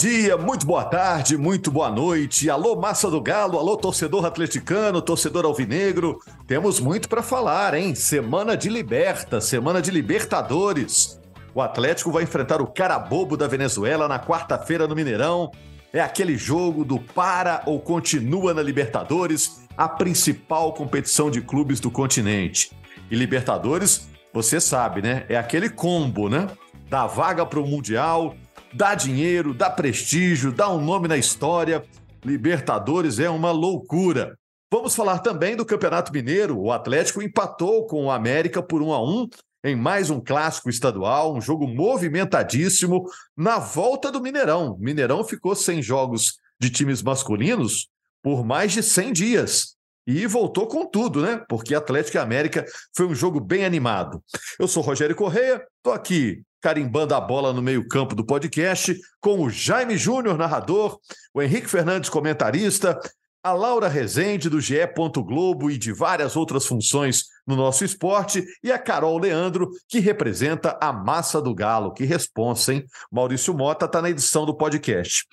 Dia, muito boa tarde, muito boa noite. Alô, massa do Galo, alô, torcedor atleticano, torcedor alvinegro. Temos muito para falar, hein? Semana de Liberta, semana de Libertadores. O Atlético vai enfrentar o Carabobo da Venezuela na quarta-feira no Mineirão. É aquele jogo do para ou continua na Libertadores, a principal competição de clubes do continente. E Libertadores, você sabe, né? É aquele combo, né? Da vaga para o Mundial, dá dinheiro, dá prestígio, dá um nome na história. Libertadores é uma loucura. Vamos falar também do Campeonato Mineiro. O Atlético empatou com o América por 1 a 1 em mais um clássico estadual, um jogo movimentadíssimo na volta do Mineirão. O Mineirão ficou sem jogos de times masculinos por mais de 100 dias. E voltou com tudo, né? Porque Atlético e América foi um jogo bem animado. Eu sou Rogério Correia, estou aqui carimbando a bola no meio-campo do podcast, com o Jaime Júnior, narrador, o Henrique Fernandes, comentarista, a Laura Rezende, do GE. Globo e de várias outras funções no nosso esporte, e a Carol Leandro, que representa a massa do Galo. Que responsa, hein? Maurício Mota está na edição do podcast.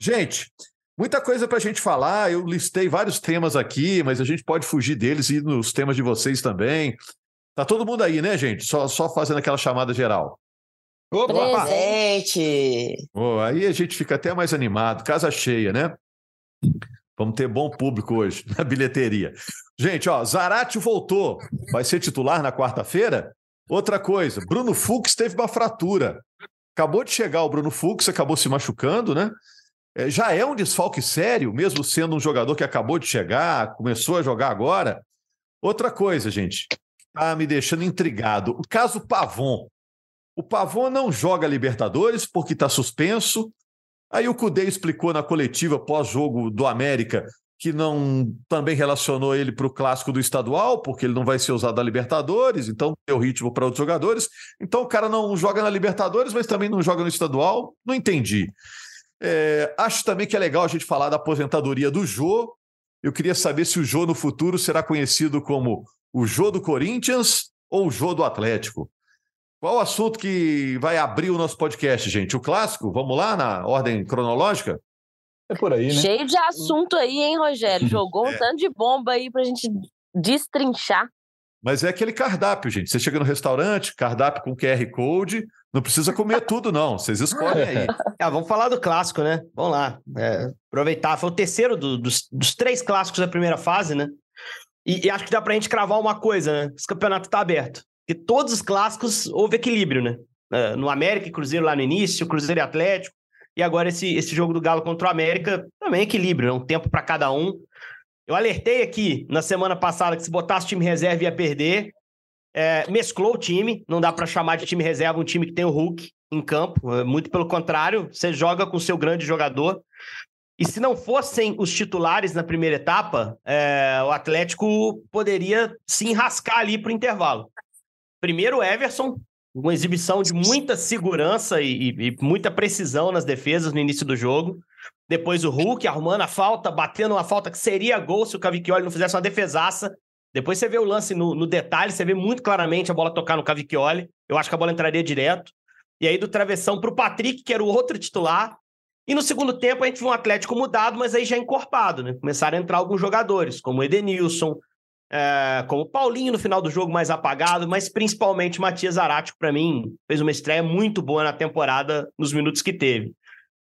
Gente, muita coisa para a gente falar. Eu listei vários temas aqui, mas a gente pode fugir deles e ir nos temas de vocês também. Tá todo mundo aí, né, gente? Só, só fazendo aquela chamada geral. Opa! Presente! Oh, aí a gente fica até mais animado, casa cheia, né? Vamos ter bom público hoje na bilheteria. Gente, ó, Zarate voltou. Vai ser titular na quarta-feira? Outra coisa, Bruno Fux teve uma fratura. Acabou de chegar o Bruno Fux, acabou se machucando, né? É, já é um desfalque sério, mesmo sendo um jogador que acabou de chegar, começou a jogar agora. Outra coisa, gente, tá me deixando intrigado. O caso Pavon. O Pavon não joga Libertadores porque está suspenso. Aí o Cudê explicou na coletiva pós-jogo do América que não também relacionou ele para o clássico do estadual, porque ele não vai ser usado na Libertadores, então deu ritmo para outros jogadores. Então o cara não joga na Libertadores, mas também não joga no estadual. Não entendi. É, acho também que é legal a gente falar da aposentadoria do Jô. Eu queria saber se o Jô no futuro será conhecido como o Jô do Corinthians ou o Jô do Atlético. Qual o assunto que vai abrir o nosso podcast, gente? O clássico? Vamos lá na ordem cronológica? É por aí, né? Cheio de assunto aí, hein, Rogério? Jogou um é. tanto de bomba aí pra gente destrinchar. Mas é aquele cardápio, gente. Você chega no restaurante, cardápio com QR Code, não precisa comer tudo, não. Vocês escolhem aí. É, vamos falar do clássico, né? Vamos lá. É, aproveitar. Foi o terceiro do, dos, dos, três clássicos da primeira fase, né? E, e, acho que dá pra gente cravar uma coisa, né? Esse campeonato tá aberto. Porque todos os clássicos houve equilíbrio, né? Uh, no América e Cruzeiro lá no início, Cruzeiro e Atlético. E agora esse, esse jogo do Galo contra o América também é equilíbrio, né? Um tempo para cada um. Eu alertei aqui na semana passada que se botasse time reserva ia perder. É, mesclou o time, não dá para chamar de time reserva um time que tem o Hulk em campo. É, muito pelo contrário, você joga com o seu grande jogador. E se não fossem os titulares na primeira etapa, é, o Atlético poderia se enrascar ali para o intervalo. Primeiro, o Everson, uma exibição de muita segurança e, e, e, muita precisão nas defesas no início do jogo. Depois o Hulk arrumando a falta, batendo uma falta que seria gol se o Cavicchioli não fizesse uma defesaça. Depois você vê o lance no, no detalhe, você vê muito claramente a bola tocar no Cavicchioli. Eu acho que a bola entraria direto. E aí do travessão para o Patrick, que era o outro titular. E no segundo tempo a gente viu um Atlético mudado, mas aí já encorpado, né? Começaram a entrar alguns jogadores, como o Edenilson, é, como Paulinho no final do jogo mais apagado, mas principalmente Matias Arático, para mim, fez uma estreia muito boa na temporada nos minutos que teve.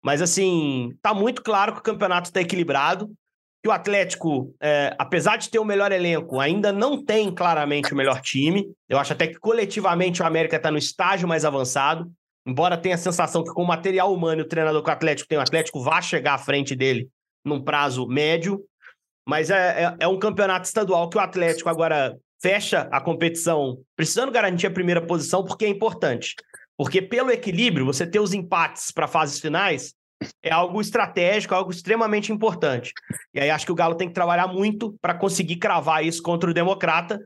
Mas assim, tá muito claro que o campeonato está equilibrado, que o Atlético, é, apesar de ter o melhor elenco, ainda não tem claramente o melhor time. Eu acho até que coletivamente o América está no estágio mais avançado, embora tenha a sensação que com o material humano o treinador que o Atlético tem, o Atlético vai chegar à frente dele num prazo médio. Mas é, é, é um campeonato estadual que o Atlético agora fecha a competição precisando garantir a primeira posição, porque é importante. Porque pelo equilíbrio, você ter os empates para fases finais é algo estratégico, algo extremamente importante. E aí acho que o Galo tem que trabalhar muito para conseguir cravar isso contra o Democrata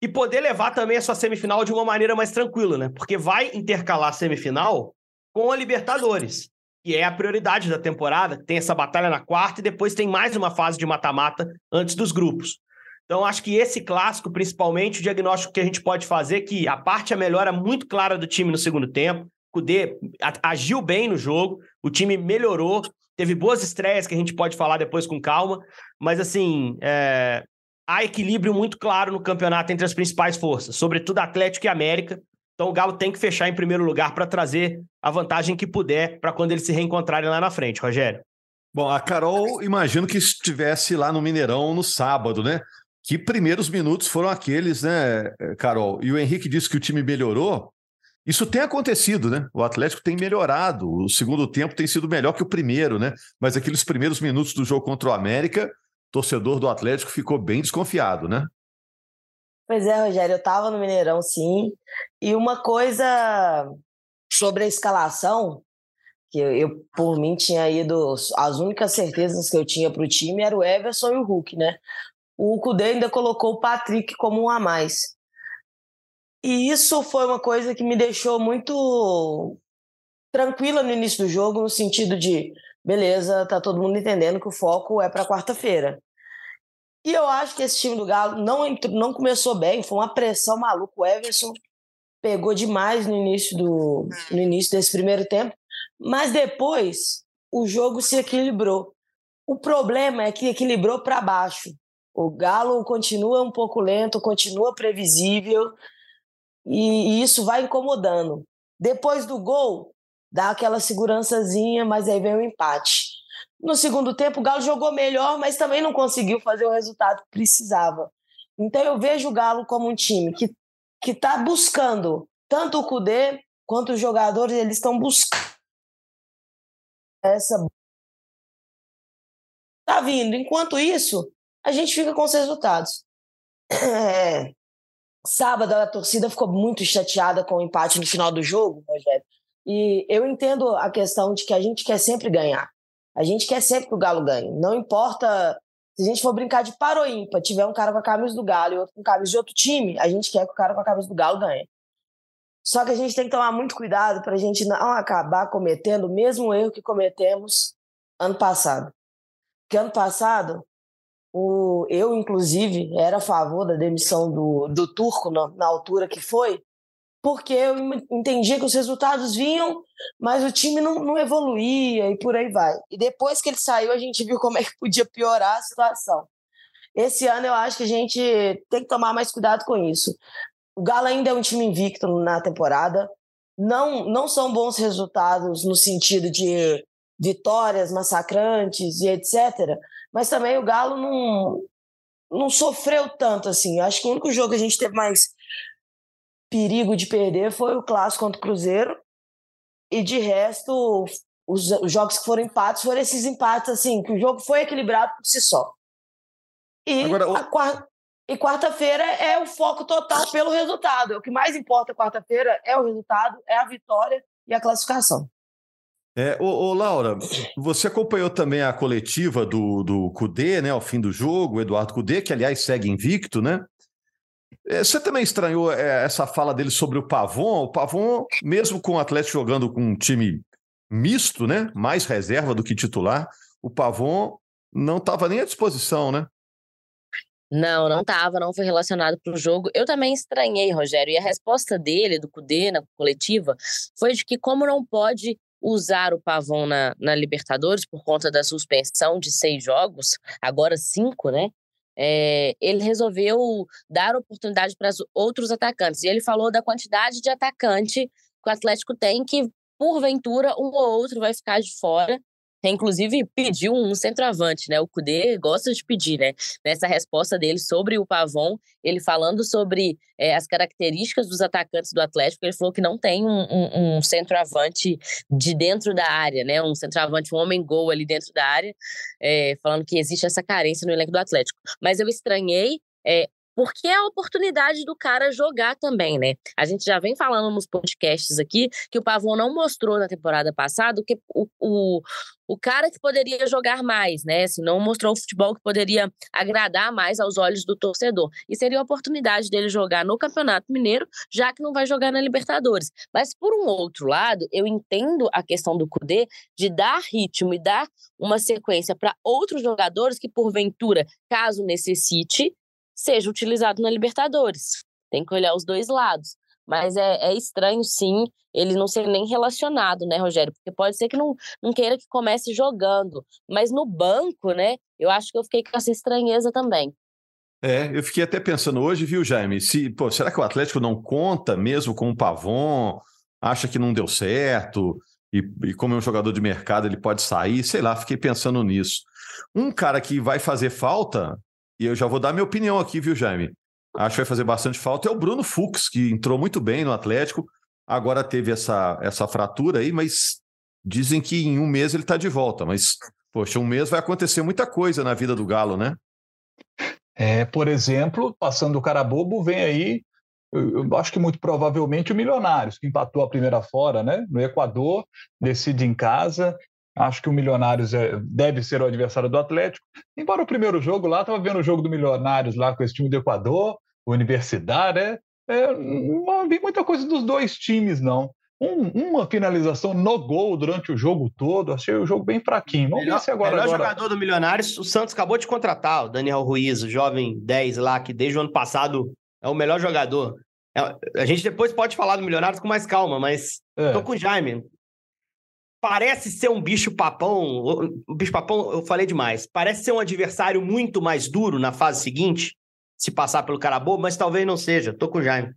e poder levar também a sua semifinal de uma maneira mais tranquila, né? Porque vai intercalar a semifinal com a Libertadores, que é a prioridade da temporada. Tem essa batalha na quarta e depois tem mais uma fase de mata-mata antes dos grupos. Então, acho que esse clássico, principalmente, o diagnóstico que a gente pode fazer é que a parte a melhora muito clara do time no segundo tempo. O Kudê agiu bem no jogo, o time melhorou, teve boas estreias que a gente pode falar depois com calma, mas assim, é... há equilíbrio muito claro no campeonato entre as principais forças, sobretudo Atlético e América. Então o Galo tem que fechar em primeiro lugar para trazer a vantagem que puder para quando eles se reencontrarem lá na frente, Rogério. Bom, a Carol, imagino que estivesse lá no Mineirão no sábado, né? Que primeiros minutos foram aqueles, né, Carol? E o Henrique disse que o time melhorou. Isso tem acontecido, né? O Atlético tem melhorado. O segundo tempo tem sido melhor que o primeiro, né? Mas aqueles primeiros minutos do jogo contra o América, o torcedor do Atlético ficou bem desconfiado, né? Pois é, Rogério, eu estava no Mineirão, sim. E uma coisa sobre a escalação, que eu, eu, por mim tinha ido. As únicas certezas que eu tinha para o time era o Everson e o Hulk, né? O Cudê ainda colocou o Patrick como um a mais. E isso foi uma coisa que me deixou muito tranquila no início do jogo, no sentido de, beleza, tá todo mundo entendendo que o foco é para quarta-feira. E eu acho que esse time do Galo não, entrou, não começou bem, foi uma pressão maluca. O Everson pegou demais no início, do, no início desse primeiro tempo, mas depois o jogo se equilibrou. O problema é que equilibrou para baixo. O Galo continua um pouco lento, continua previsível e, e isso vai incomodando. Depois do gol, dá aquela segurançazinha, mas aí vem o empate. No segundo tempo, o Galo jogou melhor, mas também não conseguiu fazer o resultado que precisava. Então eu vejo o Galo como um time que que está buscando tanto o Cudê quanto os jogadores, eles estão buscando essa tá vindo. Enquanto isso, a gente fica com os resultados. É, sábado a torcida ficou muito chateada com o empate no final do jogo, Rogério. E eu entendo a questão de que a gente quer sempre ganhar. A gente quer sempre que o Galo ganhe. Não importa se a gente for brincar de paro ímpar, tiver um cara com a camisa do Galo e outro com a camisa de outro time, a gente quer que o cara com a camisa do Galo ganhe. Só que a gente tem que tomar muito cuidado para a gente não acabar cometendo o mesmo erro que cometemos ano passado. Porque ano passado o, eu, inclusive, era a favor da demissão do, do Turco na, na altura que foi, porque eu entendia que os resultados vinham, mas o time não, não evoluía e por aí vai. E depois que ele saiu, a gente viu como é que podia piorar a situação. Esse ano eu acho que a gente tem que tomar mais cuidado com isso. O Galo ainda é um time invicto na temporada. Não, não são bons resultados no sentido de vitórias massacrantes e etc mas também o Galo não, não sofreu tanto assim. Acho que o único jogo que a gente teve mais perigo de perder foi o clássico contra o Cruzeiro. E de resto, os, os jogos que foram empates foram esses empates assim, que o jogo foi equilibrado por si só. E Agora, o... quarta, e quarta-feira é o foco total pelo resultado. O que mais importa quarta-feira é o resultado, é a vitória e a classificação. É, ô, ô, Laura, você acompanhou também a coletiva do, do Cudê, né, ao fim do jogo, o Eduardo Cudê, que aliás segue invicto, né? É, você também estranhou é, essa fala dele sobre o Pavon? O Pavon, mesmo com o Atlético jogando com um time misto, né, mais reserva do que titular, o Pavon não estava nem à disposição, né? Não, não estava, não foi relacionado para o jogo. Eu também estranhei, Rogério, e a resposta dele, do Cudê, na coletiva, foi de que como não pode usar o Pavon na, na Libertadores por conta da suspensão de seis jogos, agora cinco, né? É, ele resolveu dar oportunidade para outros atacantes. E ele falou da quantidade de atacante que o Atlético tem, que porventura um ou outro vai ficar de fora inclusive pediu um centroavante, né? O Cudê gosta de pedir, né? Nessa resposta dele sobre o Pavon, ele falando sobre é, as características dos atacantes do Atlético, ele falou que não tem um, um, um, centroavante de dentro da área, né? Um centroavante, um homem-gol ali dentro da área, é, falando que existe essa carência no elenco do Atlético. Mas eu estranhei é, porque é a oportunidade do cara jogar também, né? A gente já vem falando nos podcasts aqui que o Pavon não mostrou na temporada passada que o, o, o cara que poderia jogar mais, né? Se não mostrou o futebol que poderia agradar mais aos olhos do torcedor. E seria a oportunidade dele jogar no Campeonato Mineiro, já que não vai jogar na Libertadores. Mas, por um outro lado, eu entendo a questão do Cudê de dar ritmo e dar uma sequência para outros jogadores que, porventura, caso necessite, seja utilizado na Libertadores. Tem que olhar os dois lados. Mas é, é, estranho, sim, ele não ser nem relacionado, né, Rogério? Porque pode ser que não, não queira que comece jogando. Mas no banco, né, eu acho que eu fiquei com essa estranheza também. É, eu fiquei até pensando hoje, viu, Jaime? Se, pô, será que o Atlético não conta mesmo com o Pavon? Acha que não deu certo? E, e como é um jogador de mercado, ele pode sair? Sei lá, fiquei pensando nisso. Um cara que vai fazer falta e eu já vou dar minha opinião aqui, viu, Jaime? Acho que vai fazer bastante falta. É o Bruno Fux, que entrou muito bem no Atlético. Agora teve essa, essa fratura aí, mas dizem que em um mês ele está de volta. Mas, poxa, um mês vai acontecer muita coisa na vida do Galo, né? É, por exemplo, passando o cara bobo, vem aí, eu, eu, acho que muito provavelmente o Milionários, que empatou a primeira fora, né? No Equador, decide em casa, Acho que o Milionários é, deve ser o adversário do Atlético. Embora o primeiro jogo lá, estava vendo o jogo do Milionários lá com esse time do Equador, Universidade, né? É, não vi muita coisa dos dois times, não. Um, uma finalização no gol durante o jogo todo, achei o jogo bem fraquinho. Vamos melhor, ver se agora. melhor agora... jogador do Milionários, o Santos acabou de contratar, o Daniel Ruiz, o jovem 10 lá, que desde o ano passado é o melhor jogador. É, a gente depois pode falar do Milionários com mais calma, mas é. tô com o Jaime parece ser um bicho-papão. Bicho-papão, eu falei demais. Parece ser um adversário muito mais duro na fase seguinte, se passar pelo Carabô, mas talvez não seja. Tô com o Jaime.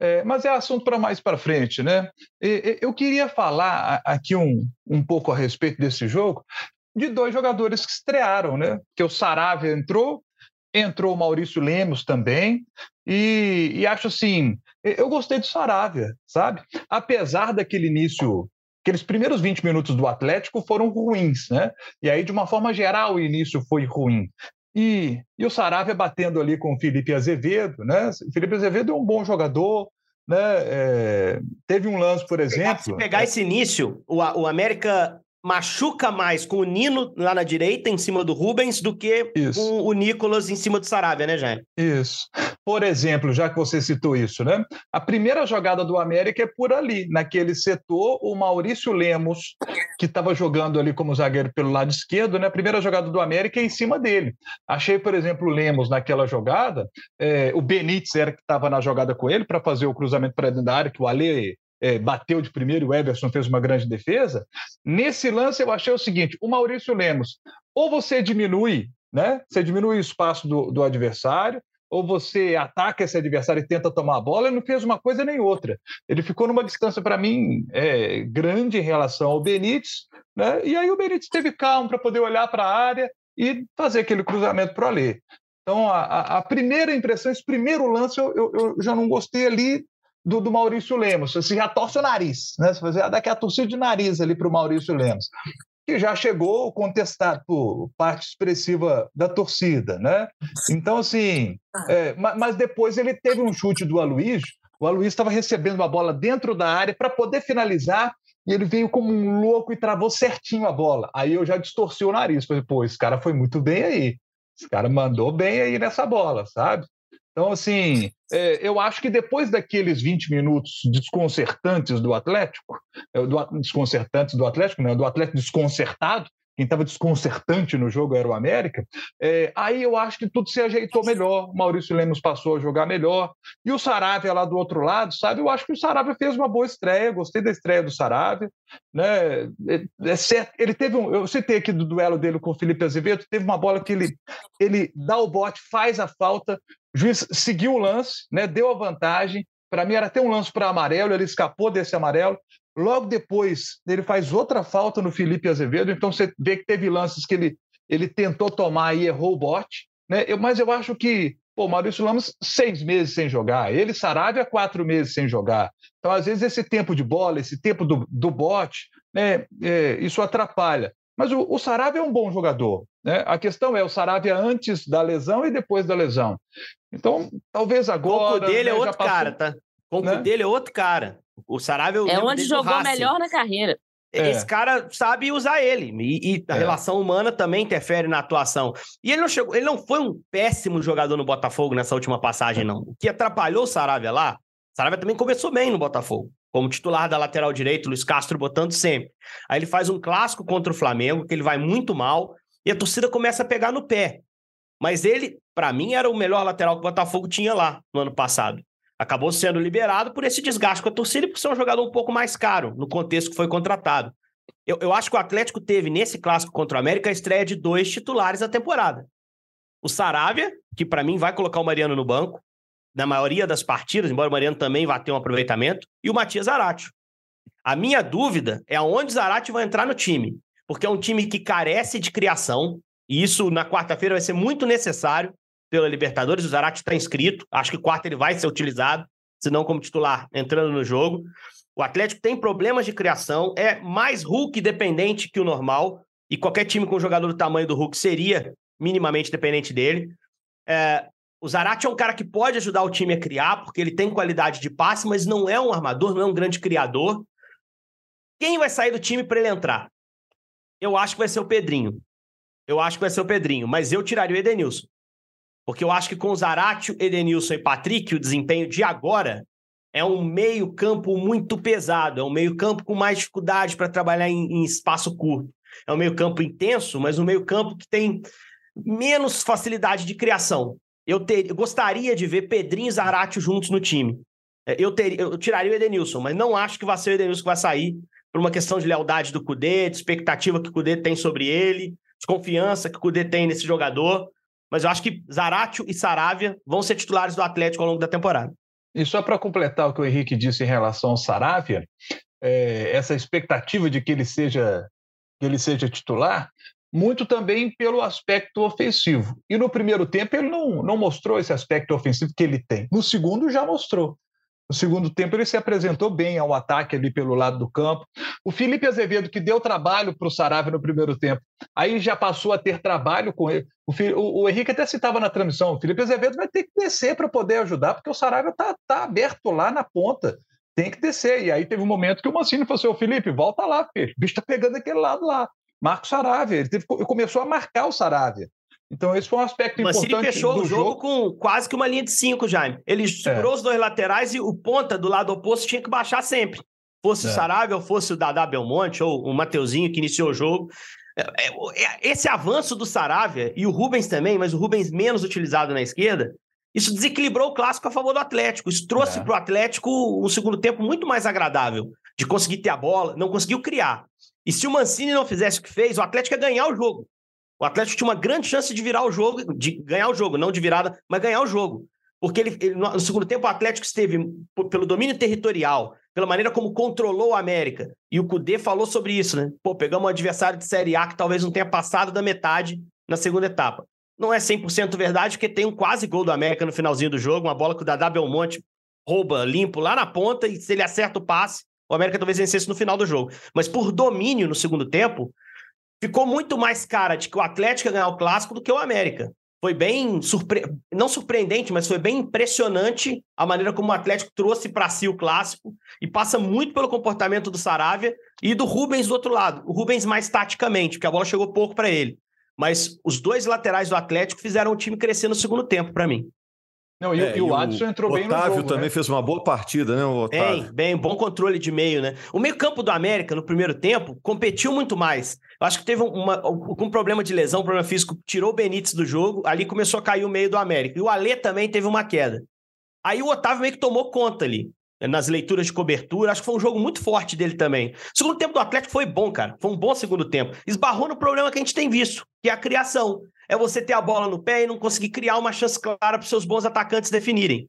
É, mas é assunto para mais para frente, né? Eu queria falar aqui um, um pouco a respeito desse jogo de dois jogadores que estrearam, né? Que o Saravia entrou, entrou o Maurício Lemos também, e, e acho assim, eu gostei do Saravia, sabe? Apesar daquele início aqueles primeiros 20 minutos do Atlético foram ruins, né? E aí, de uma forma geral, o início foi ruim. E, e o Saravia batendo ali com o Felipe Azevedo, né? O Felipe Azevedo é um bom jogador, né? É, teve um lance, por exemplo. Se pegar, esse início, o, o América machuca mais com o Nino lá na direita, em cima do Rubens, do que isso. com o Nicolas em cima do Saravia, né, Jair? Isso. Por exemplo, já que você citou isso, né? A primeira jogada do América é por ali, naquele setor, o Maurício Lemos, que estava jogando ali como zagueiro pelo lado esquerdo, né? A primeira jogada do América é em cima dele. Achei, por exemplo, o Lemos naquela jogada, é, o Benítez era que estava na jogada com ele para fazer o cruzamento para dentro da área, que o Ale é, bateu de primeiro e o Everson fez uma grande defesa. Nesse lance, eu achei o seguinte: o Maurício Lemos, ou você diminui, né? Você diminui o espaço do, do adversário, ou você ataca esse adversário e tenta tomar a bola, ele não fez uma coisa nem outra. Ele ficou numa distância, para mim, é, grande em relação ao Benítez, né? e aí o Benítez teve calma para poder olhar para a área e fazer aquele cruzamento para o Alê. Então, a, a, primeira impressão, esse primeiro lance, eu, eu, eu já não gostei ali do, do, Maurício Lemos. Você já torce o nariz, né? Você fazia daqui a torcida de nariz ali para o Maurício Lemos, que já chegou contestado por parte expressiva da torcida, né? Então, assim, é, mas depois ele teve um chute do Aloysio. O Aloysio estava recebendo uma bola dentro da área para poder finalizar e ele veio como um louco e travou certinho a bola. Aí eu já distorci o nariz. Falei, pô, esse cara foi muito bem aí. Esse cara mandou bem aí nessa bola, sabe? Então, assim, é, eu acho que depois daqueles 20 minutos desconcertantes do Atlético, é, desconcertantes do Atlético, não, do Atlético desconcertado, quem estava desconcertante no jogo era o América, é, aí eu acho que tudo se ajeitou melhor. O Maurício Lemos passou a jogar melhor. E o Saravia lá do outro lado, sabe? Eu acho que o Saravia fez uma boa estreia, gostei da estreia do Saravia. Né? É, é certo, ele teve um. Eu citei aqui do duelo dele com o Felipe Azevedo, teve uma bola que ele, ele dá o bote, faz a falta, o juiz seguiu o lance, né? deu a vantagem. Para mim era até um lance para amarelo, ele escapou desse amarelo. Logo depois, ele faz outra falta no Felipe Azevedo, então você vê que teve lances que ele, ele tentou tomar e errou o bote. Né? Eu, mas eu acho que Pô, Maurício Lamos, seis meses sem jogar. Ele, Saravia, quatro meses sem jogar. Então, às vezes, esse tempo de bola, esse tempo do, do bote, né, é, isso atrapalha. Mas o, o Saravia é um bom jogador. Né? A questão é o Saravia antes da lesão e depois da lesão. Então, talvez agora. O dele é né, é outro passou, cara, tá? O né? dele é outro cara. O Saravia é onde jogou melhor na carreira. É. Esse cara sabe usar ele. E, e a é. relação humana também interfere na atuação. E ele não chegou, ele não foi um péssimo jogador no Botafogo nessa última passagem, não. O que atrapalhou o Saravia lá, o Saravia também começou bem no Botafogo como titular da lateral direito, Luiz Castro botando sempre. Aí ele faz um clássico contra o Flamengo, que ele vai muito mal, e a torcida começa a pegar no pé. Mas ele, para mim, era o melhor lateral que o Botafogo tinha lá no ano passado. Acabou sendo liberado por esse desgaste com a torcida e por ser um jogador um pouco mais caro no contexto que foi contratado. Eu, eu acho que o Atlético teve nesse clássico contra o América a estreia de dois titulares da temporada. O Saravia, que para mim vai colocar o Mariano no banco, na maioria das partidas, embora o Mariano também vá ter um aproveitamento, e o Matias Zarate. A minha dúvida é aonde Zarate vai entrar no time, porque é um time que carece de criação, e isso na quarta-feira vai ser muito necessário pela Libertadores. O Zarate está inscrito, acho que quarta ele vai ser utilizado, se não como titular, entrando no jogo. O Atlético tem problemas de criação, é mais Hulk dependente que o normal, e qualquer time com um jogador do tamanho do Hulk seria minimamente dependente dele. É, o Zarate é um cara que pode ajudar o time a criar, porque ele tem qualidade de passe, mas não é um armador, não é um grande criador. Quem vai sair do time para ele entrar? Eu acho que vai ser o Pedrinho. Eu acho que vai ser o Pedrinho, mas eu tiraria o Edenilson. Porque eu acho que com o Zarate, Edenilson e Patrick, o desempenho de agora é um meio-campo muito pesado, é um meio-campo com mais dificuldade para trabalhar em, em espaço curto. É um meio-campo intenso, mas um meio-campo que tem menos facilidade de criação eu, ter, eu gostaria de ver Pedrinho e Zarate juntos no time. É, eu, ter, eu tiraria o Edenilson, mas não acho que vai ser o Edenilson que vai sair por uma questão de lealdade do Cudê, de expectativa que o Cudê tem sobre ele, de confiança que o Cudê tem nesse jogador. Mas eu acho que Zaratio e Saravia vão ser titulares do Atlético ao longo da temporada. E só para completar o que o Henrique disse em relação ao Saravia, é, essa expectativa de que ele seja que ele seja titular, muito também pelo aspecto ofensivo. E no primeiro tempo ele não, não mostrou esse aspecto ofensivo que ele tem. No segundo já mostrou. No segundo tempo ele se apresentou bem ao ataque ali pelo lado do campo. O Felipe Azevedo, que deu trabalho para o Saravia no primeiro tempo, aí já passou a ter trabalho com ele. O, o, Henrique até citava na transmissão, o Felipe Azevedo vai ter que descer para poder ajudar, porque o Saravia está tá aberto lá na ponta. Tem que descer. E aí teve um momento que o Mancini falou assim, ô Felipe, volta lá, filho. O bicho está pegando aquele lado lá. Marcos Saravia. Ele, teve, começou a marcar o Saravia. Então, esse foi um aspecto Mas importante. Ele fechou o jogo, jogo, com quase que uma linha de cinco, Jaime. Ele segurou é. os dois laterais e o ponta do lado oposto tinha que baixar sempre. Fosse é. o Saravia ou fosse o Dadá Belmonte ou o Mateuzinho que iniciou o jogo. É, é, é, esse avanço do Saravia e o Rubens também, mas o Rubens menos utilizado na esquerda, isso desequilibrou o clássico a favor do Atlético. Isso trouxe é. para o Atlético um segundo tempo muito mais agradável de conseguir ter a bola, não conseguiu criar. E se o Mancini não fizesse o que fez, o Atlético ia ganhar o jogo. O Atlético tinha uma grande chance de virar o jogo, de ganhar o jogo, não de virada, mas ganhar o jogo. Porque ele, ele no segundo tempo o Atlético esteve pelo domínio territorial, pela maneira como controlou o América. E o Cudê falou sobre isso, né? Pô, pegamos um adversário de Série A que talvez não tenha passado da metade na segunda etapa. Não é 100% verdade, porque tem um quase gol do América no finalzinho do jogo, uma bola que o Dadá Belmonte rouba limpo lá na ponta e se ele acerta o passe, o América talvez vencesse no final do jogo. Mas por domínio no segundo tempo, ficou muito mais cara de que o Atlético ia ganhar o clássico do que o América. Foi bem surpre... não surpreendente, mas foi bem impressionante a maneira como o Atlético trouxe para si o clássico e passa muito pelo comportamento do Saravia e do Rubens do outro lado. O Rubens mais taticamente, porque a bola chegou pouco para ele. Mas os dois laterais do Atlético fizeram o time crescer no segundo tempo para mim. Não, e, é, e o Adson entrou bem no jogo. Otávio também né? fez uma boa partida, né, o Otávio? Bem, bem, bom controle de meio, né? O meio-campo do América, no primeiro tempo, competiu muito mais. Eu acho que teve uma, um problema de lesão, um problema físico, tirou o Benítez do jogo, ali começou a cair o meio do América. E o Alê também teve uma queda. Aí o Otávio meio que tomou conta ali, nas leituras de cobertura. Acho que foi um jogo muito forte dele também. O segundo tempo do Atlético foi bom, cara. Foi um bom segundo tempo. Esbarrou no problema que a gente tem visto, que é a criação é você ter a bola no pé e não conseguir criar uma chance clara para seus bons atacantes definirem.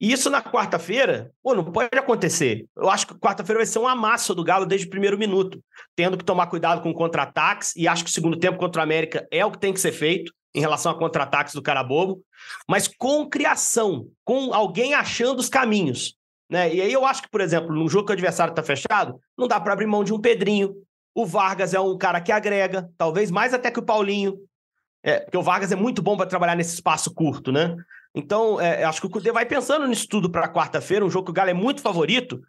E isso na quarta-feira, pô, não pode acontecer. Eu acho que quarta-feira vai ser um amasso do Galo desde o primeiro minuto, tendo que tomar cuidado com contra-ataques, e acho que o segundo tempo contra o América é o que tem que ser feito em relação a contra-ataques do cara bobo, mas com criação, com alguém achando os caminhos. Né? E aí eu acho que, por exemplo, num jogo que o adversário está fechado, não dá para abrir mão de um Pedrinho, O Vargas é um cara que agrega, talvez mais até que o Paulinho. É, porque o Vargas é muito bom para trabalhar nesse espaço curto, né? Então, é, acho que o Cudê vai pensando nisso tudo para quarta-feira, um jogo que o Galo é muito favorito,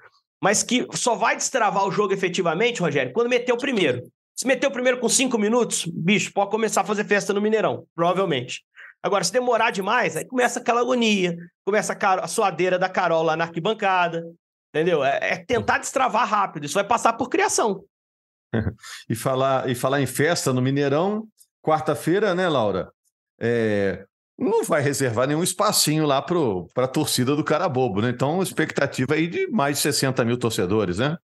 mas que só vai destravar o jogo efetivamente, Rogério, quando meter o primeiro. Se meter o primeiro com cinco minutos, bicho, pode começar a fazer festa no Mineirão, provavelmente. Agora, se demorar demais, aí começa aquela agonia, começa a, a suadeira da Carol lá na arquibancada, entendeu? É, é tentar destravar rápido, isso vai passar por criação. e, falar, e falar em festa no Mineirão, quarta-feira, né, Laura? É, não vai reservar nenhum espacinho lá para a torcida do cara bobo, né? Então, expectativa aí de mais de 60 mil torcedores, né?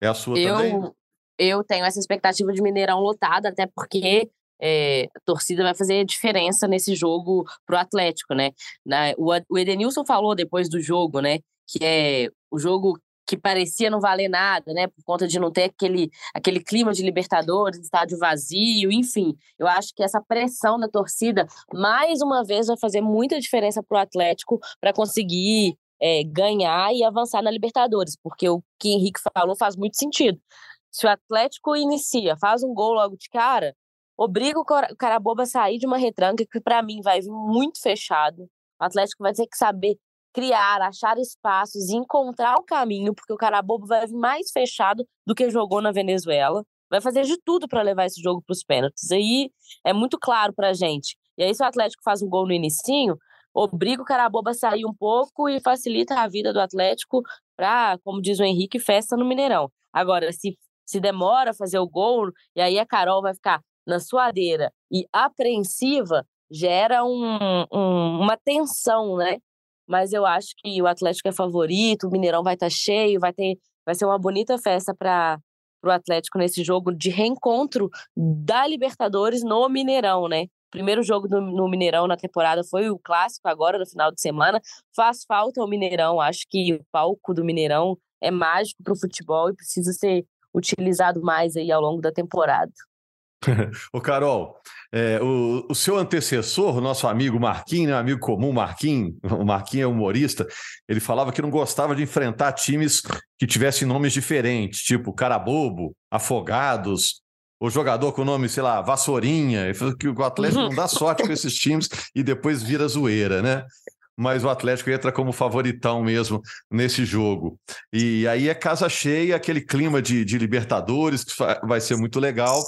É a sua eu, também? Eu tenho essa expectativa de Mineirão lotado, até porque é, torcida vai fazer diferença nesse jogo pro Atlético, né? Na, o, o Edenilson falou depois do jogo, né? Que é o jogo que parecia não valer nada, né, por conta de não ter aquele, aquele clima de Libertadores, estádio vazio, enfim. Eu acho que essa pressão da torcida, mais uma vez, vai fazer muita diferença para o Atlético para conseguir é, ganhar e avançar na Libertadores, porque o que Henrique falou faz muito sentido. Se o Atlético inicia, faz um gol logo de cara, obriga o Caraboba a sair de uma retranca que, para mim, vai vir muito fechado. O Atlético vai ter que saber criar, achar espaços e encontrar o caminho, porque o Carabobo vai vir mais fechado do que jogou na Venezuela. Vai fazer de tudo para levar esse jogo para os pênaltis. Aí é muito claro para gente. E aí, se o Atlético faz um gol no inicinho, obriga o Carabobo a sair um pouco e facilita a vida do Atlético para, como diz o Henrique, festa no Mineirão. Agora, se, se demora a fazer o gol, e aí a Carol vai ficar na suadeira e apreensiva, gera um, um, uma tensão, né? mas eu acho que o Atlético é favorito, o Mineirão vai estar tá cheio, vai ter, vai ser uma bonita festa para o Atlético nesse jogo de reencontro da Libertadores no Mineirão, né? Primeiro jogo no, no Mineirão na temporada foi o clássico agora no final de semana. Faz falta o Mineirão, acho que o palco do Mineirão é mágico para o futebol e precisa ser utilizado mais aí ao longo da temporada. Ô, Carol, é, o, o, seu antecessor, o nosso amigo Marquinhos, né, amigo comum Marquinhos, o Marquinhos é humorista, ele falava que não gostava de enfrentar times que tivessem nomes diferentes, tipo Carabobo, Afogados, o jogador com o nome, sei lá, Vassourinha. Ele falou que o Atlético não dá sorte com esses times e depois vira zoeira, né? Mas o Atlético entra como favoritão mesmo nesse jogo. E aí é casa cheia, aquele clima de, de Libertadores, que vai ser muito legal.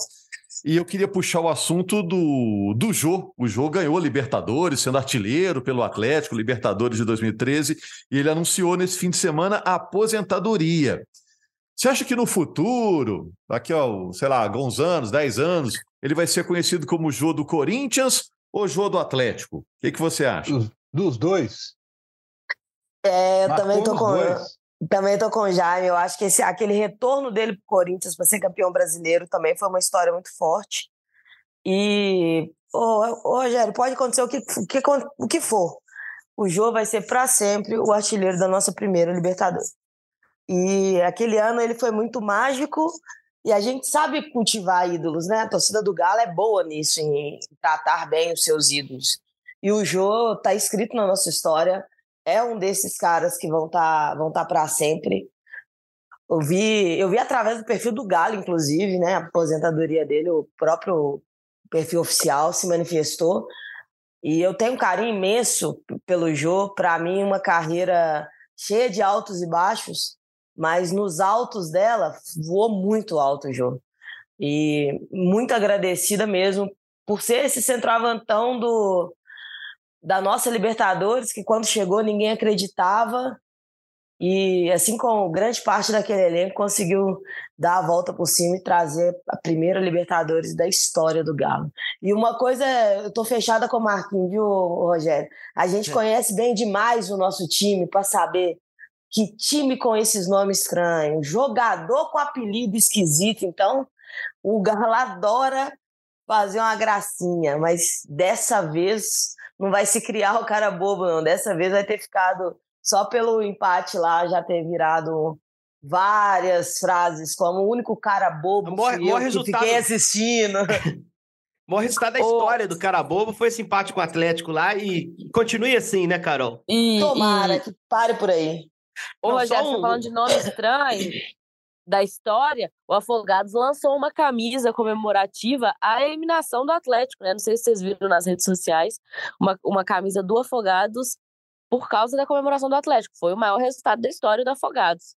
E eu queria puxar o assunto do, do Jô. O Jô ganhou Libertadores, sendo artilheiro pelo Atlético, Libertadores de 2013, e ele anunciou nesse fim de semana a aposentadoria. Você acha que no futuro, daqui a, sei lá, alguns anos, 10 anos, ele vai ser conhecido como Jô do Corinthians ou Jô do Atlético? O que, que você acha? Dos, dos dois. É, eu Marcou também tô com. Dois. Também estou com o Jaime. Eu acho que esse, aquele retorno dele para o Corinthians para ser campeão brasileiro também foi uma história muito forte. E, ô, ô Rogério, pode acontecer o que, o que, o que for. O Jô vai ser para sempre o artilheiro da nossa primeira Libertadores. E aquele ano ele foi muito mágico e a gente sabe cultivar ídolos, né? A torcida do Galo é boa nisso, em tratar bem os seus ídolos. E o Jô está escrito na nossa história é um desses caras que vão estar tá, vão tá para sempre. Eu vi, eu vi através do perfil do Galo, inclusive, né? A aposentadoria dele, o próprio perfil oficial se manifestou. E eu tenho um carinho imenso pelo Jô. Para mim, uma carreira cheia de altos e baixos, mas nos altos dela voou muito alto o Jô. E muito agradecida mesmo por ser esse centroavantão do, da nossa Libertadores, que quando chegou ninguém acreditava. E assim como grande parte daquele elenco conseguiu dar a volta por cima e trazer a primeira Libertadores da história do Galo. E uma coisa, eu tô fechada com o Marquinhos, viu, Rogério? A gente é. conhece bem demais o nosso time para saber que time com esses nomes estranhos, jogador com apelido esquisito. Então, o Galo adora fazer uma gracinha, mas dessa vez não vai se criar o cara bobo, não. Dessa vez vai ter ficado só pelo empate lá, já ter virado várias frases, como o único cara bobo maior, maior resultado... fiquei assistindo. O maior resultado da história do cara bobo foi esse empate com o Atlético lá e continue assim, né, Carol? E, Tomara, e... que pare por aí. Ô, Rogério, um... você tá falando de nome estranho. da história, o Afogados lançou uma camisa comemorativa à eliminação do Atlético, né? Não sei se vocês viram nas redes sociais, uma, uma camisa do Afogados por causa da comemoração do Atlético. Foi o maior resultado da história do Afogados.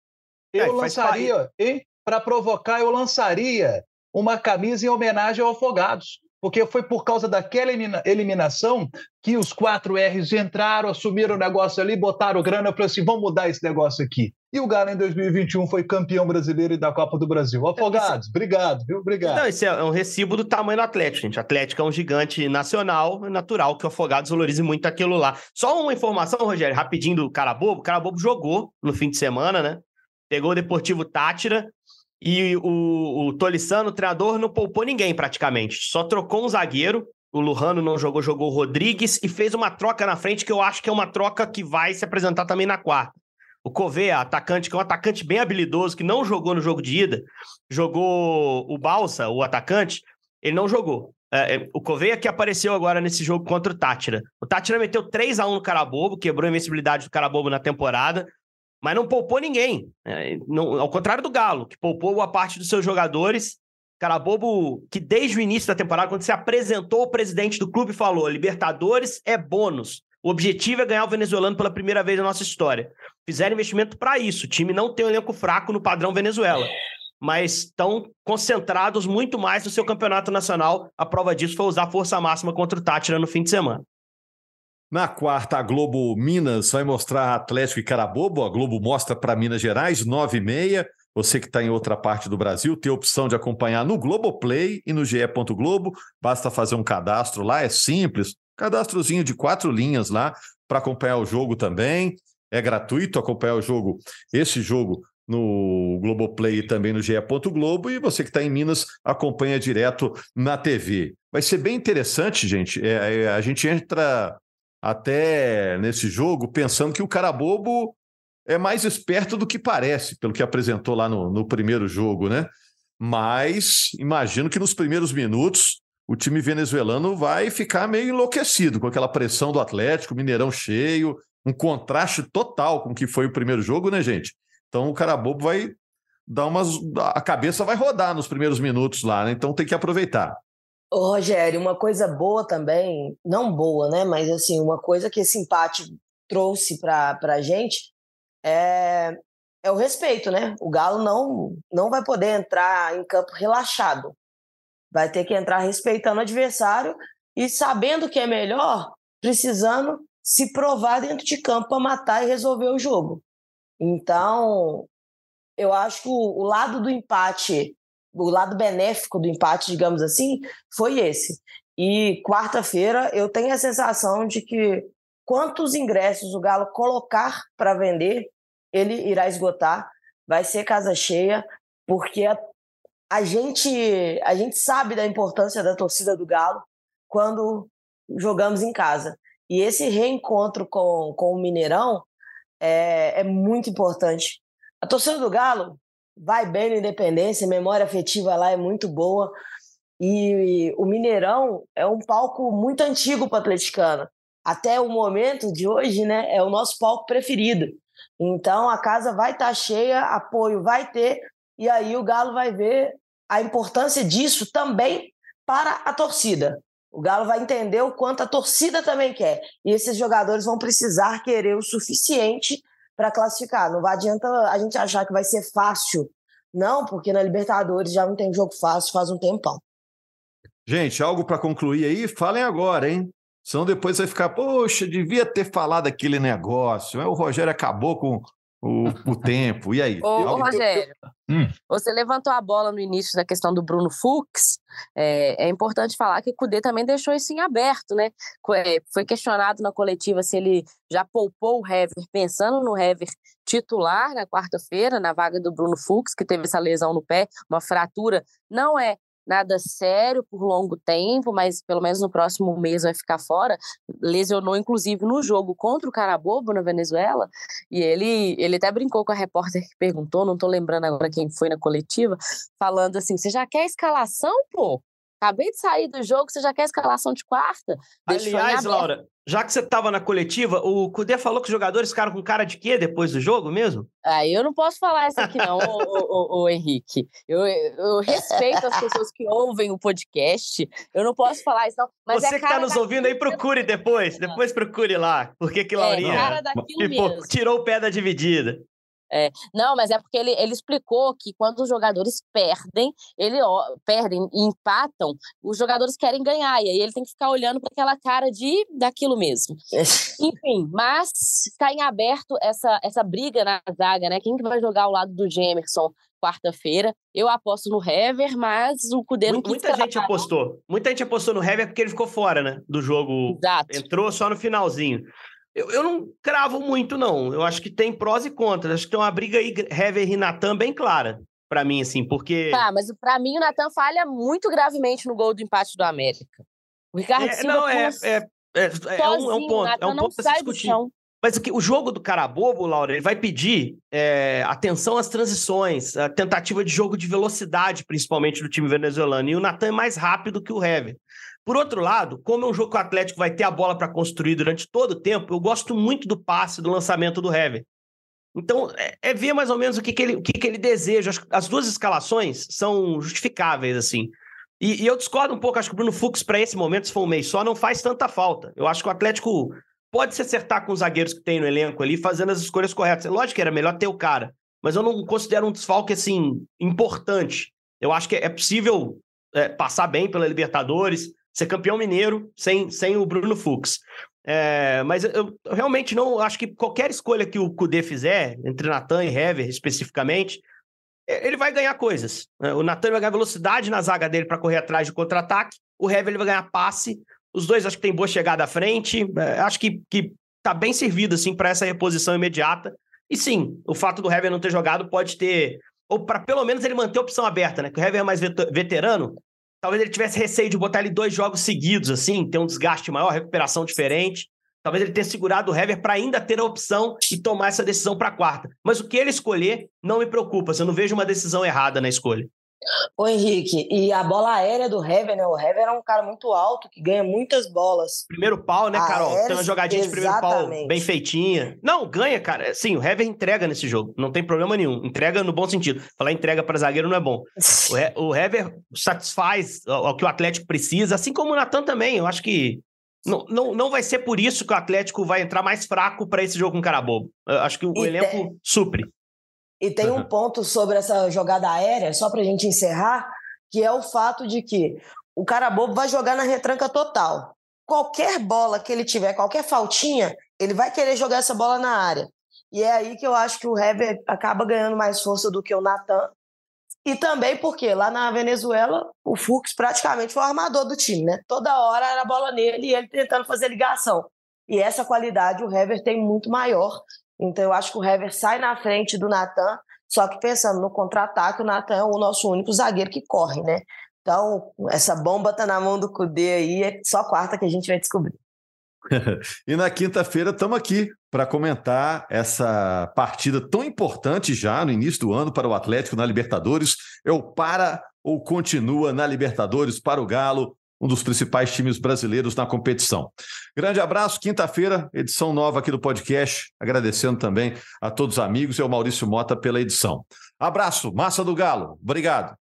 Eu é, lançaria, hein? Para provocar, eu lançaria uma camisa em homenagem ao Afogados porque foi por causa daquela eliminação que os quatro R's entraram, assumiram o negócio ali, botaram grana, falaram assim, vamos mudar esse negócio aqui. E o Galo em 2021 foi campeão brasileiro e da Copa do Brasil. Afogados, obrigado, viu? Obrigado. Não, esse é um recibo do tamanho do Atlético, gente. O Atlético é um gigante nacional, é natural que o Afogados valorize muito aquilo lá. Só uma informação, Rogério, rapidinho do Carabobo. O Carabobo jogou no fim de semana, né? Pegou o Deportivo Tátira, e o, o Tolissano, o treinador, não poupou ninguém praticamente. Só trocou um zagueiro. O Lujano não jogou, jogou o Rodrigues e fez uma troca na frente que eu acho que é uma troca que vai se apresentar também na quarta. O Covea, atacante, que é um atacante bem habilidoso, que não jogou no jogo de ida, jogou o Balsa, o atacante, ele não jogou. É, é o Coveia que apareceu agora nesse jogo contra o Tátira. O Tátira meteu 3 a 1 no Carabobo, quebrou a invencibilidade do Carabobo na temporada mas não poupou ninguém. É, não, ao contrário do Galo, que poupou boa parte dos seus jogadores. Carabobo, que desde o início da temporada, quando se apresentou, o presidente do clube falou: Libertadores é bônus. O objetivo é ganhar o venezuelano pela primeira vez na nossa história. Fizeram investimento para isso. O time não tem um elenco fraco no padrão Venezuela, mas estão concentrados muito mais no seu campeonato nacional. A prova disso foi usar força máxima contra o Tátira no fim de semana. Na quarta, a Globo Minas vai mostrar Atlético e Carabobo. A Globo mostra para Minas Gerais, 9 e meia. Você que está em outra parte do Brasil tem a opção de acompanhar no Globoplay e no GE. Globo. Basta fazer um cadastro lá, é simples. Cadastrozinho de quatro linhas lá para acompanhar o jogo também. É gratuito acompanhar o jogo, esse jogo no Globoplay e também no GE. Globo. E você que está em Minas acompanha direto na TV. Vai ser bem interessante, gente. É, é a gente entra até nesse jogo pensando que o cara bobo é mais esperto do que parece, pelo que apresentou lá no, no primeiro jogo, né? Mas imagino que nos primeiros minutos o time venezuelano vai ficar meio enlouquecido com aquela pressão do Atlético, Mineirão cheio, um contraste total com o que foi o primeiro jogo, né, gente? Então o cara bobo vai dar umas. A cabeça vai rodar nos primeiros minutos lá, né? Então tem que aproveitar. Ô, Rogério, uma coisa boa também, não boa, né? Mas assim, uma coisa que esse empate trouxe para a gente é, é o respeito, né? O Galo não, não vai poder entrar em campo relaxado. Vai ter que entrar respeitando o adversário e sabendo que é melhor, precisando se provar dentro de campo para matar e resolver o jogo. Então, eu acho que o, o lado do empate o lado benéfico do empate, digamos assim, foi esse. E quarta-feira eu tenho a sensação de que quantos ingressos o Galo colocar para vender, ele irá esgotar. Vai ser casa cheia, porque a, a, gente, a gente sabe da importância da torcida do Galo quando jogamos em casa. E esse reencontro com, com o Mineirão é, é muito importante. A torcida do Galo vai bem na Independência, memória afetiva lá é muito boa. E, o Mineirão é um palco muito antigo para atleticano. Até o momento de hoje, né, é o nosso palco preferido. Então a casa vai estar tá cheia, apoio vai ter, e aí o Galo vai ver a importância disso também para a torcida. O Galo vai entender o quanto a torcida também quer. E esses jogadores vão precisar querer o suficiente para classificar. Não adianta a gente achar que vai ser fácil. Não, porque na Libertadores já não tem jogo fácil faz um tempão. Gente, algo para concluir aí? Falem agora, hein? Senão depois vai ficar, poxa, devia ter falado aquele negócio. O Rogério acabou com o, o tempo. E aí? Ô, ô Rogério, hum. você levantou a bola no início da questão do Bruno Fux. É, é, importante falar que o Cudê também deixou isso em aberto, né? É, foi questionado na coletiva se ele já poupou o Hever, pensando no Hever titular na quarta-feira, na vaga do Bruno Fux, que teve essa lesão no pé, uma fratura. Não é nada sério por longo tempo, mas pelo menos no próximo mês vai ficar fora. Lesionou, inclusive, no jogo contra o Carabobo, na Venezuela, e ele, ele até brincou com a repórter que perguntou, não tô lembrando agora quem foi na coletiva, falando assim: você já quer escalação, pô? Acabei de sair do jogo, você já quer escalação de quarta? Deixou Aliás, Laura, já que você estava na coletiva, o Cudê falou que os jogadores ficaram com cara de quê depois do jogo mesmo? Ah, eu não posso falar isso aqui não, o, Henrique. Eu, eu, respeito as pessoas que ouvem o podcast, eu não posso falar isso não. Mas Você é que está nos ouvindo aí, procure depois, depois procure lá, porque que Laurinha é, cara daquilo mesmo. tirou o pé da dividida. É, não, mas é porque ele, ele explicou que quando os jogadores perdem, ele ó, perdem e empatam, os jogadores querem ganhar, e aí ele tem que ficar olhando para aquela cara de daquilo mesmo. Enfim, mas está em aberto essa, essa briga na zaga, né? Quem que vai jogar ao lado do Gemerson quarta-feira? Eu aposto no Hever, mas o Cudê não Muita gente apostou. Muita gente apostou no Hever porque ele ficou fora, né? Do jogo. Exato. Entrou só no finalzinho. Eu, eu não cravo muito, não. Eu acho que tem prós e contras. Acho que tem uma briga aí, Hever e Natan, bem clara para mim, assim, porque. Tá, mas para mim o Natan falha muito gravemente no gol do empate do América. O Ricardo é, Silva não, é, é, é, é, um, é um ponto. É um ponto a se discutir. Mas o jogo do cara bobo, Laura, ele vai pedir é, atenção às transições, a tentativa de jogo de velocidade, principalmente do time venezuelano. E o Natan é mais rápido que o Hever. Por outro lado, como é um jogo que o Atlético vai ter a bola para construir durante todo o tempo, eu gosto muito do passe, do lançamento do Hever. Então, é, é, ver mais ou menos o que, que, ele, o que, que ele deseja. As duas escalações são justificáveis, assim. E, e eu discordo um pouco, acho que o Bruno Fux, para esse momento, se for um mês só, não faz tanta falta. Eu acho que o Atlético pode se acertar com os zagueiros que tem no elenco ali, fazendo as escolhas corretas. É lógico que era melhor ter o cara, mas eu não considero um desfalque, assim, importante. Eu acho que é possível é, passar bem pela Libertadores, ser campeão mineiro sem, sem o Bruno Fux. É, mas eu, eu, realmente não acho que qualquer escolha que o Kudê fizer, entre Natan e Hever especificamente, é, ele vai ganhar coisas. Né? O Natan vai ganhar velocidade na zaga dele para correr atrás de contra-ataque, o Hever ele vai ganhar passe. Os dois acho que tem boa chegada à frente. É, acho que, que tá bem servido assim para essa reposição imediata. E sim, o fato do Hever não ter jogado pode ter ou para pelo menos ele manter a opção aberta, né? Que o Hever é mais veterano, Talvez ele tivesse receio de botar ele dois jogos seguidos, assim, ter um desgaste maior, recuperação diferente. Talvez ele tenha segurado o Hever para ainda ter a opção e tomar essa decisão para quarta. Mas o que ele escolher não me preocupa. Eu não vejo uma decisão errada na escolha. Ô Henrique, e a bola aérea do Hever, né? O Hever é um cara muito alto, que ganha muitas bolas. Primeiro pau, né, Carol? Aéreas, Tem uma jogadinha de primeiro pau bem feitinha. Não, ganha, cara. Sim, o Hever entrega nesse jogo. Não tem problema nenhum. Entrega no bom sentido. Falar entrega para zagueiro não é bom. o, Hever satisfaz o que o Atlético precisa, assim como o Natan também. Eu acho que não, não, não vai ser por isso que o Atlético vai entrar mais fraco para esse jogo com cara bobo. Eu acho que o e elenco tem... supre. E tem um ponto sobre essa jogada aérea, só para a gente encerrar, que é o fato de que o cara bobo vai jogar na retranca total. Qualquer bola que ele tiver, qualquer faltinha, ele vai querer jogar essa bola na área. E é aí que eu acho que o Hever acaba ganhando mais força do que o Natan. E também porque lá na Venezuela, o Fux praticamente foi o armador do time, né? Toda hora era a bola nele e ele tentando fazer ligação. E essa qualidade o Hever tem muito maior. Então eu acho que o Hever sai na frente do Natan, só que pensando no contra-ataque, o Natan é o nosso único zagueiro que corre, né? Então, essa bomba tá na mão do Cudê aí, é só quarta que a gente vai descobrir. e na quinta-feira estamos aqui para comentar essa partida tão importante já no início do ano para o Atlético na Libertadores. É o para ou continua na Libertadores para o Galo um dos principais times brasileiros na competição. Grande abraço, quinta-feira, edição nova aqui do podcast. Agradecendo também a todos os amigos e ao Maurício Mota pela edição. Abraço, Massa do Galo. Obrigado.